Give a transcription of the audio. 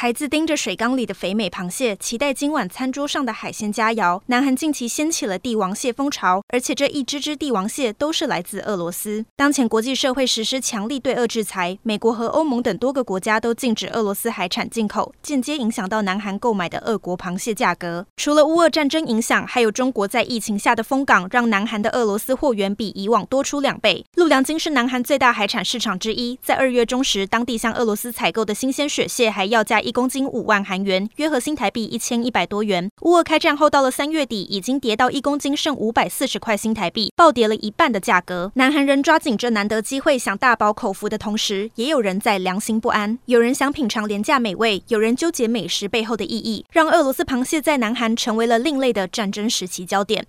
孩子盯着水缸里的肥美螃蟹，期待今晚餐桌上的海鲜佳肴。南韩近期掀起了帝王蟹风潮，而且这一只只帝王蟹都是来自俄罗斯。当前国际社会实施强力对俄制裁，美国和欧盟等多个国家都禁止俄罗斯海产进口，间接影响到南韩购买的俄国螃蟹价格。除了乌俄战争影响，还有中国在疫情下的封港，让南韩的俄罗斯货源比以往多出两倍。陆良金是南韩最大海产市场之一，在二月中时，当地向俄罗斯采购的新鲜雪蟹还要价一。一公斤五万韩元，约合新台币一千一百多元。乌俄开战后，到了三月底，已经跌到一公斤剩五百四十块新台币，暴跌了一半的价格。南韩人抓紧这难得机会，想大饱口福的同时，也有人在良心不安。有人想品尝廉价美味，有人纠结美食背后的意义，让俄罗斯螃蟹在南韩成为了另类的战争时期焦点。